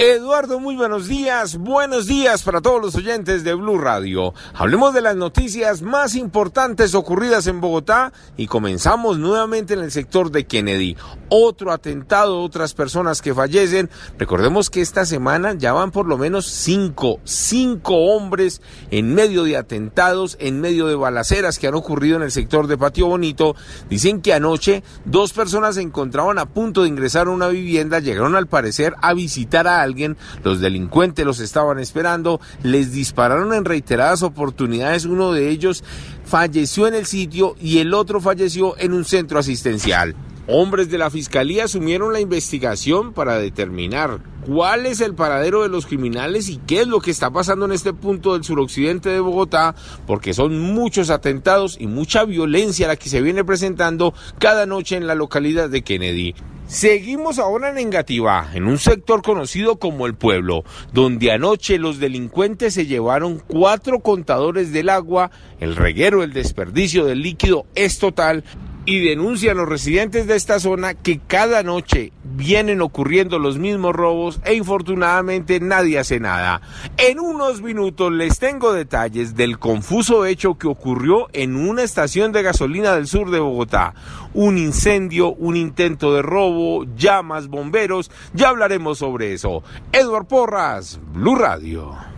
Eduardo, muy buenos días. Buenos días para todos los oyentes de Blue Radio. Hablemos de las noticias más importantes ocurridas en Bogotá y comenzamos nuevamente en el sector de Kennedy. Otro atentado, otras personas que fallecen. Recordemos que esta semana ya van por lo menos cinco, cinco hombres en medio de atentados, en medio de balaceras que han ocurrido en el sector de Patio Bonito. Dicen que anoche dos personas se encontraban a punto de ingresar a una vivienda, llegaron al parecer a visitar a alguien, los delincuentes los estaban esperando, les dispararon en reiteradas oportunidades, uno de ellos falleció en el sitio y el otro falleció en un centro asistencial. Hombres de la Fiscalía asumieron la investigación para determinar cuál es el paradero de los criminales y qué es lo que está pasando en este punto del suroccidente de Bogotá, porque son muchos atentados y mucha violencia la que se viene presentando cada noche en la localidad de Kennedy. Seguimos ahora en Engativá, en un sector conocido como el pueblo, donde anoche los delincuentes se llevaron cuatro contadores del agua, el reguero, el desperdicio del líquido es total y denuncian los residentes de esta zona que cada noche vienen ocurriendo los mismos robos e infortunadamente nadie hace nada. En unos minutos les tengo detalles del confuso hecho que ocurrió en una estación de gasolina del sur de Bogotá. Un incendio, un intento de robo, llamas, bomberos, ya hablaremos sobre eso. Edward Porras, Blue Radio.